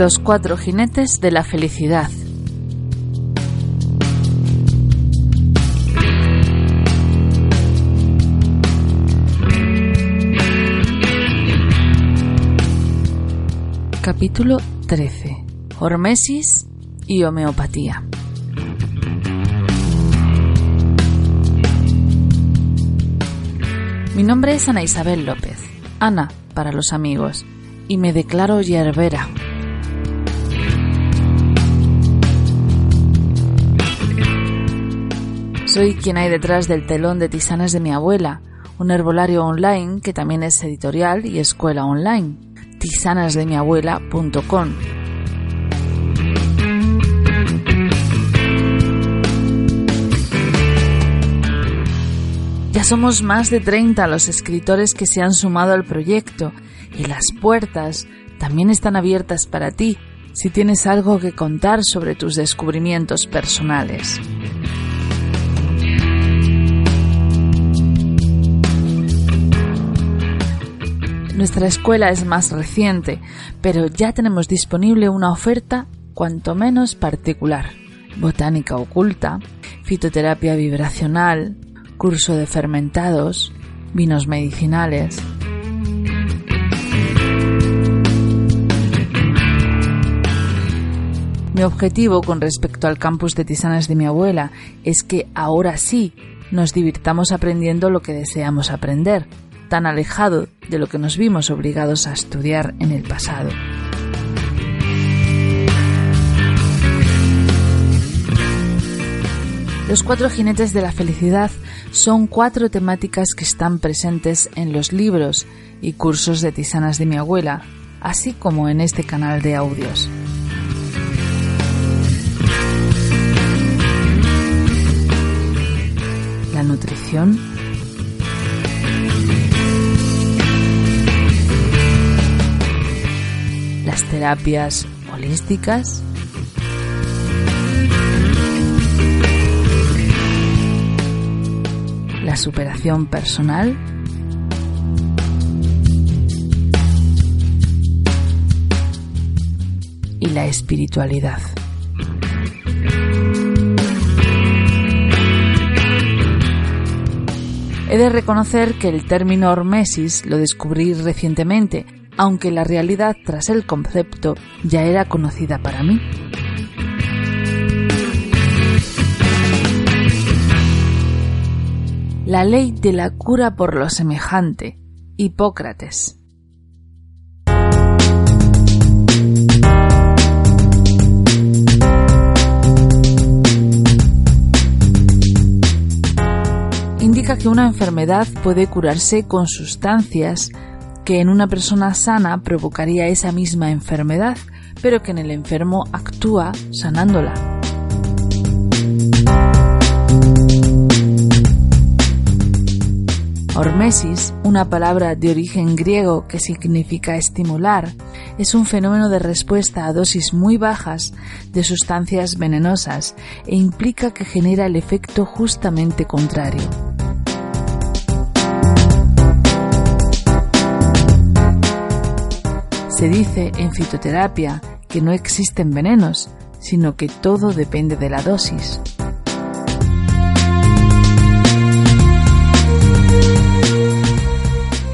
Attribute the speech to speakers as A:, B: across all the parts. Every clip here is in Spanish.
A: Los cuatro jinetes de la felicidad. Capítulo 13. Hormesis y homeopatía. Mi nombre es Ana Isabel López, Ana para los amigos, y me declaro yerbera. Soy quien hay detrás del telón de tisanas de mi abuela, un herbolario online que también es editorial y escuela online, tisanasdemiabuela.com. Ya somos más de 30 los escritores que se han sumado al proyecto y las puertas también están abiertas para ti si tienes algo que contar sobre tus descubrimientos personales. Nuestra escuela es más reciente, pero ya tenemos disponible una oferta cuanto menos particular. Botánica oculta, fitoterapia vibracional, curso de fermentados, vinos medicinales. Mi objetivo con respecto al campus de tisanas de mi abuela es que ahora sí nos divirtamos aprendiendo lo que deseamos aprender, tan alejado de lo que nos vimos obligados a estudiar en el pasado. Los cuatro jinetes de la felicidad son cuatro temáticas que están presentes en los libros y cursos de tisanas de mi abuela, así como en este canal de audios. La nutrición, las terapias holísticas, la superación personal, y la espiritualidad. He de reconocer que el término hormesis lo descubrí recientemente, aunque la realidad tras el concepto ya era conocida para mí. La ley de la cura por lo semejante. Hipócrates. Indica que una enfermedad puede curarse con sustancias que en una persona sana provocaría esa misma enfermedad, pero que en el enfermo actúa sanándola. Hormesis, una palabra de origen griego que significa estimular, es un fenómeno de respuesta a dosis muy bajas de sustancias venenosas e implica que genera el efecto justamente contrario. Se dice en fitoterapia que no existen venenos, sino que todo depende de la dosis.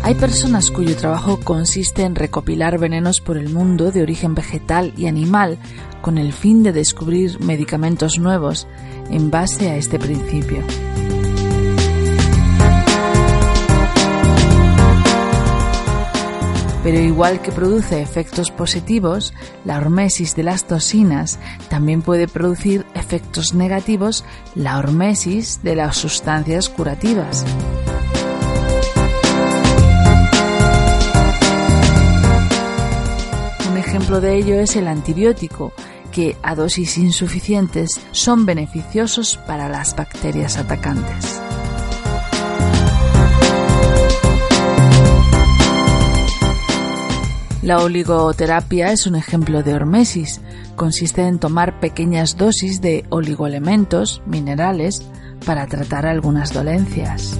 A: Hay personas cuyo trabajo consiste en recopilar venenos por el mundo de origen vegetal y animal con el fin de descubrir medicamentos nuevos en base a este principio. Pero igual que produce efectos positivos, la hormesis de las toxinas también puede producir efectos negativos, la hormesis de las sustancias curativas. Un ejemplo de ello es el antibiótico, que a dosis insuficientes son beneficiosos para las bacterias atacantes. La oligoterapia es un ejemplo de hormesis. Consiste en tomar pequeñas dosis de oligoelementos, minerales, para tratar algunas dolencias.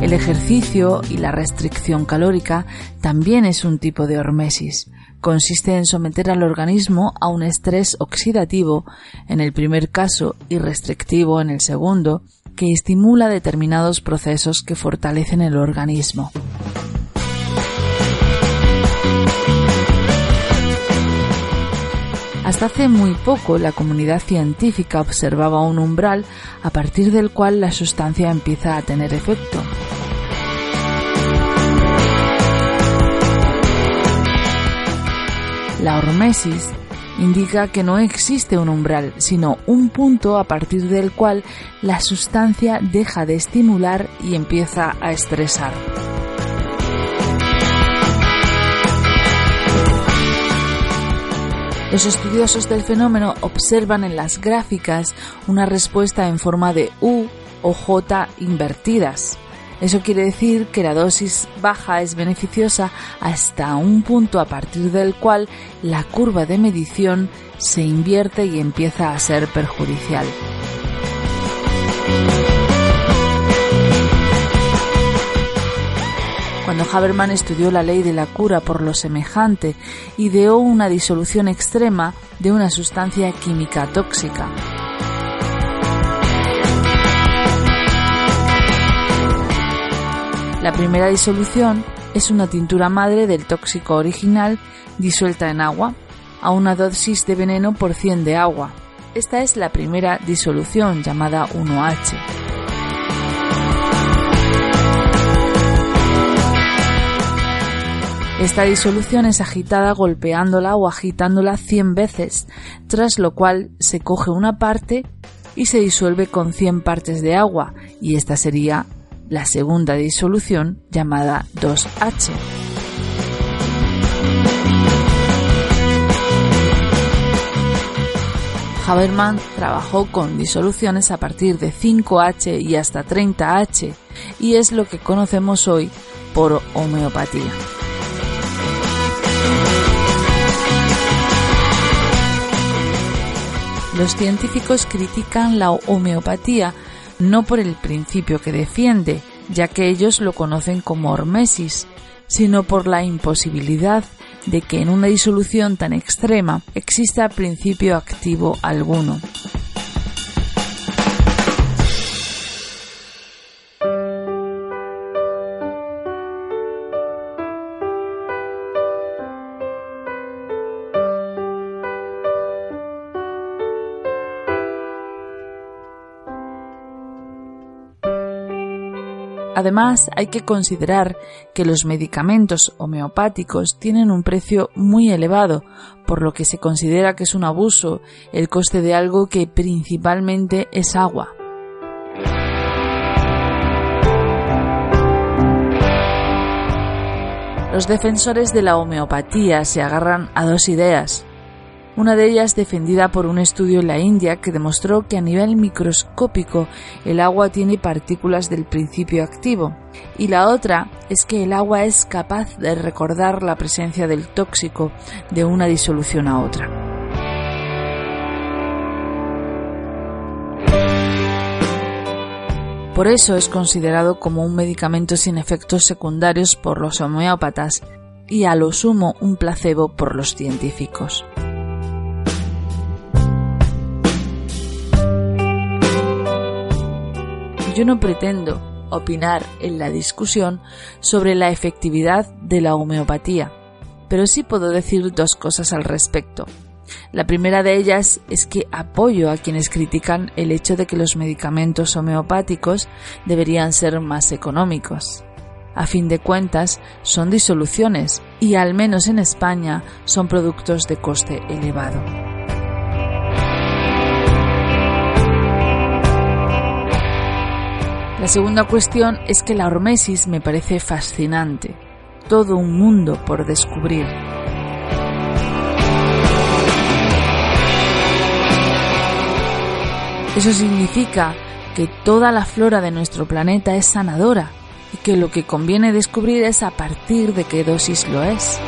A: El ejercicio y la restricción calórica también es un tipo de hormesis. Consiste en someter al organismo a un estrés oxidativo en el primer caso y restrictivo en el segundo, que estimula determinados procesos que fortalecen el organismo. Hasta hace muy poco la comunidad científica observaba un umbral a partir del cual la sustancia empieza a tener efecto. La hormesis indica que no existe un umbral, sino un punto a partir del cual la sustancia deja de estimular y empieza a estresar. Los estudiosos del fenómeno observan en las gráficas una respuesta en forma de U o J invertidas. Eso quiere decir que la dosis baja es beneficiosa hasta un punto a partir del cual la curva de medición se invierte y empieza a ser perjudicial. Cuando Haberman estudió la ley de la cura por lo semejante, ideó una disolución extrema de una sustancia química tóxica. La primera disolución es una tintura madre del tóxico original disuelta en agua, a una dosis de veneno por 100 de agua. Esta es la primera disolución llamada 1H. Esta disolución es agitada golpeándola o agitándola 100 veces, tras lo cual se coge una parte y se disuelve con 100 partes de agua, y esta sería la segunda disolución llamada 2H. Haberman trabajó con disoluciones a partir de 5H y hasta 30H y es lo que conocemos hoy por homeopatía. Los científicos critican la homeopatía no por el principio que defiende, ya que ellos lo conocen como hormesis, sino por la imposibilidad de que en una disolución tan extrema exista principio activo alguno. Además, hay que considerar que los medicamentos homeopáticos tienen un precio muy elevado, por lo que se considera que es un abuso el coste de algo que principalmente es agua. Los defensores de la homeopatía se agarran a dos ideas una de ellas defendida por un estudio en la India que demostró que a nivel microscópico el agua tiene partículas del principio activo, y la otra es que el agua es capaz de recordar la presencia del tóxico de una disolución a otra. Por eso es considerado como un medicamento sin efectos secundarios por los homeópatas y a lo sumo un placebo por los científicos. Yo no pretendo opinar en la discusión sobre la efectividad de la homeopatía, pero sí puedo decir dos cosas al respecto. La primera de ellas es que apoyo a quienes critican el hecho de que los medicamentos homeopáticos deberían ser más económicos. A fin de cuentas, son disoluciones y al menos en España son productos de coste elevado. La segunda cuestión es que la hormesis me parece fascinante, todo un mundo por descubrir. Eso significa que toda la flora de nuestro planeta es sanadora y que lo que conviene descubrir es a partir de qué dosis lo es.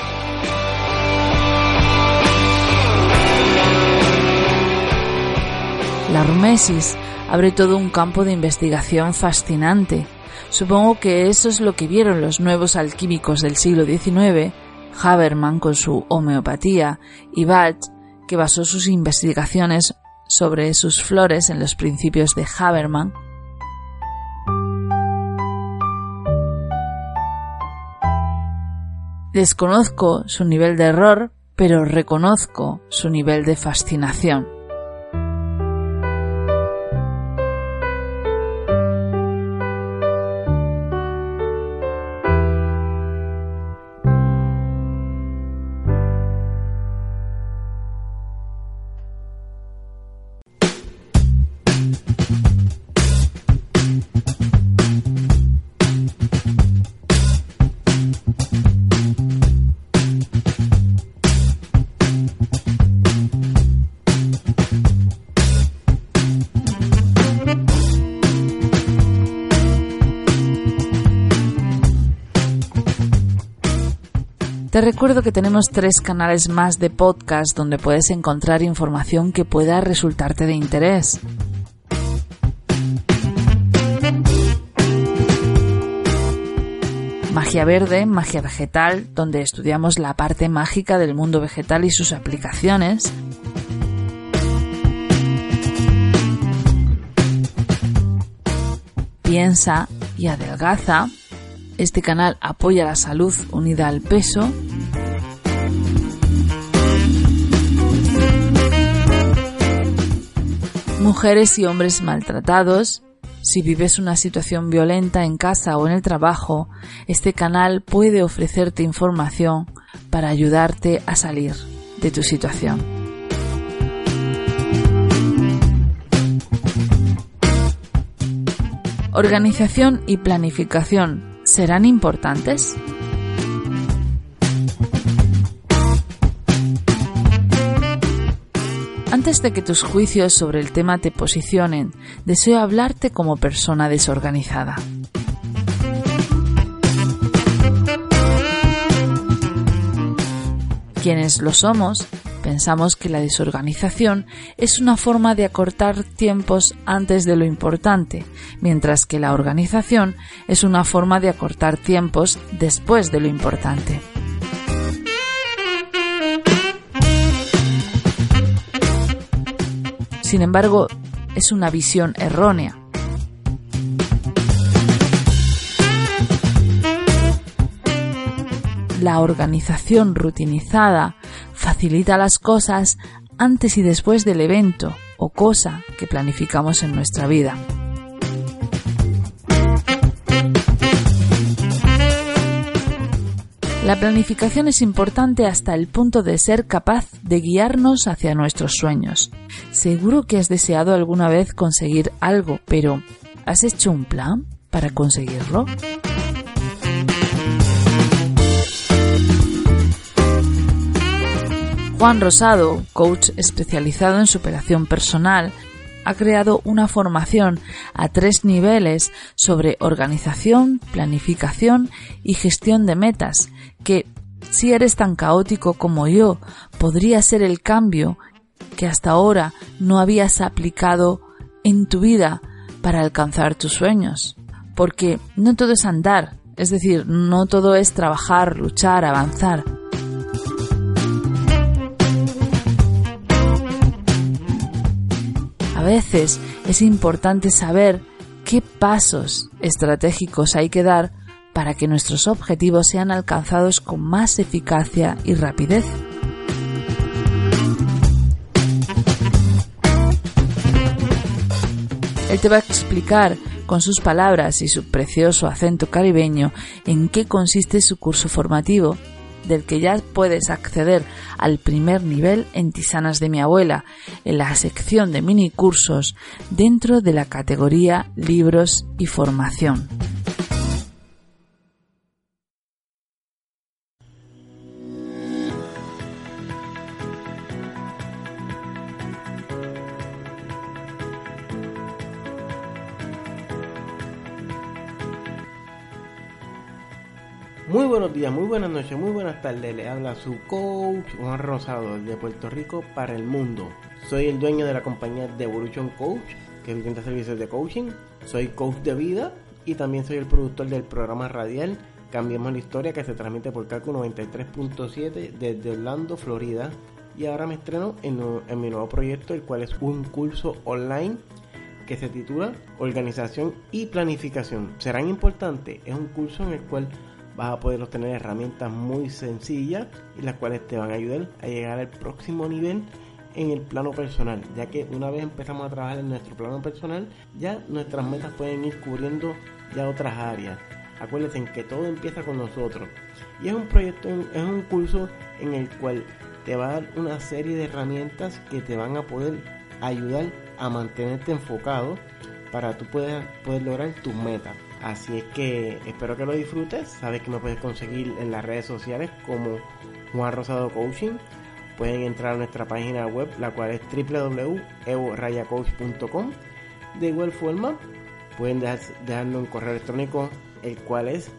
A: La hormesis abre todo un campo de investigación fascinante, Supongo que eso es lo que vieron los nuevos alquímicos del siglo XIX, Haberman con su homeopatía y Bach, que basó sus investigaciones sobre sus flores en los principios de Haberman. Desconozco su nivel de error, pero reconozco su nivel de fascinación. Te recuerdo que tenemos tres canales más de podcast donde puedes encontrar información que pueda resultarte de interés. Magia Verde, Magia Vegetal, donde estudiamos la parte mágica del mundo vegetal y sus aplicaciones. Piensa y adelgaza, este canal apoya la salud unida al peso. Mujeres y hombres maltratados. Si vives una situación violenta en casa o en el trabajo, este canal puede ofrecerte información para ayudarte a salir de tu situación. Organización y planificación serán importantes? Antes de que tus juicios sobre el tema te posicionen, deseo hablarte como persona desorganizada. Quienes lo somos Pensamos que la desorganización es una forma de acortar tiempos antes de lo importante, mientras que la organización es una forma de acortar tiempos después de lo importante. Sin embargo, es una visión errónea. La organización rutinizada facilita las cosas antes y después del evento o cosa que planificamos en nuestra vida. La planificación es importante hasta el punto de ser capaz de guiarnos hacia nuestros sueños. Seguro que has deseado alguna vez conseguir algo, pero ¿has hecho un plan para conseguirlo? Juan Rosado, coach especializado en superación personal, ha creado una formación a tres niveles sobre organización, planificación y gestión de metas que, si eres tan caótico como yo, podría ser el cambio que hasta ahora no habías aplicado en tu vida para alcanzar tus sueños. Porque no todo es andar, es decir, no todo es trabajar, luchar, avanzar. Veces es importante saber qué pasos estratégicos hay que dar para que nuestros objetivos sean alcanzados con más eficacia y rapidez. Él te va a explicar con sus palabras y su precioso acento caribeño en qué consiste su curso formativo del que ya puedes acceder al primer nivel en Tisanas de mi abuela, en la sección de mini cursos dentro de la categoría Libros y Formación.
B: Muy buenos días, muy buenas noches, muy buenas tardes. Le habla su coach Juan Rosado de Puerto Rico para el mundo. Soy el dueño de la compañía de Evolution Coach, que brinda servicios de coaching. Soy coach de vida y también soy el productor del programa radial Cambiemos la Historia que se transmite por Calco 93.7 desde Orlando, Florida. Y ahora me estreno en, en mi nuevo proyecto, el cual es un curso online que se titula Organización y Planificación. ¿Serán importantes? Es un curso en el cual vas a poder obtener herramientas muy sencillas y las cuales te van a ayudar a llegar al próximo nivel en el plano personal, ya que una vez empezamos a trabajar en nuestro plano personal, ya nuestras metas pueden ir cubriendo ya otras áreas. Acuérdense que todo empieza con nosotros. Y es un proyecto, es un curso en el cual te va a dar una serie de herramientas que te van a poder ayudar a mantenerte enfocado para tú poder, poder lograr tus metas. Así es que espero que lo disfrutes. Sabes que me puedes conseguir en las redes sociales como Juan Rosado Coaching pueden entrar a nuestra página web, la cual es www.evorayacoach.com. De igual forma, pueden dejarnos un correo electrónico, el cual es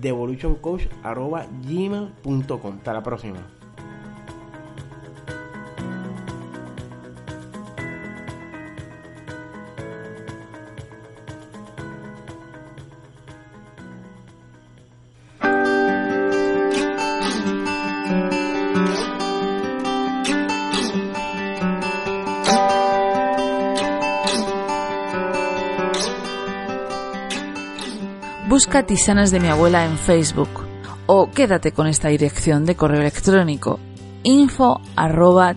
B: devolutioncoach.gmail.com. Hasta la próxima.
A: Busca Tisanas de mi abuela en Facebook o quédate con esta dirección de correo electrónico info arroba.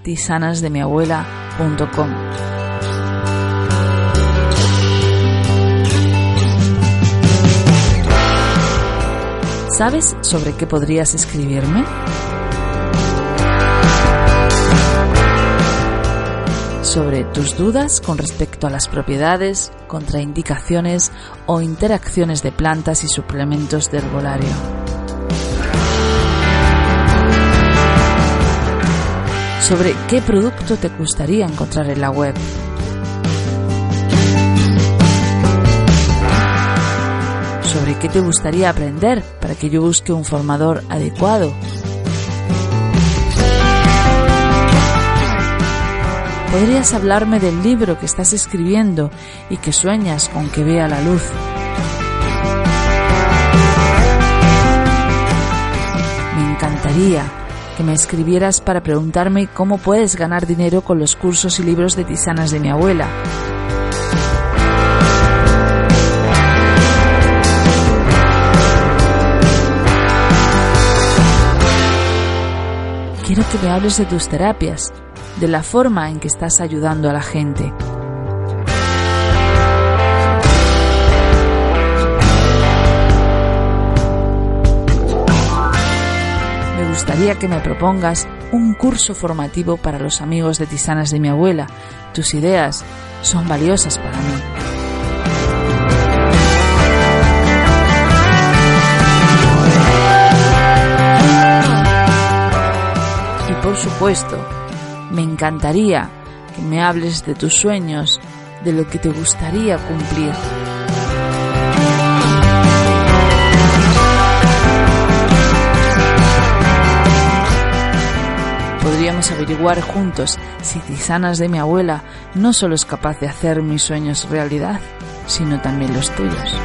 A: ¿Sabes sobre qué podrías escribirme? Sobre tus dudas con respecto a las propiedades, contraindicaciones o interacciones de plantas y suplementos de herbolario. Sobre qué producto te gustaría encontrar en la web. Sobre qué te gustaría aprender para que yo busque un formador adecuado ¿Podrías hablarme del libro que estás escribiendo y que sueñas con que vea la luz? Me encantaría que me escribieras para preguntarme cómo puedes ganar dinero con los cursos y libros de tisanas de mi abuela. Quiero que me hables de tus terapias, de la forma en que estás ayudando a la gente. Me gustaría que me propongas un curso formativo para los amigos de Tisanas de mi abuela. Tus ideas son valiosas para mí. Por supuesto, me encantaría que me hables de tus sueños, de lo que te gustaría cumplir. Podríamos averiguar juntos si Tisanas de mi abuela no solo es capaz de hacer mis sueños realidad, sino también los tuyos.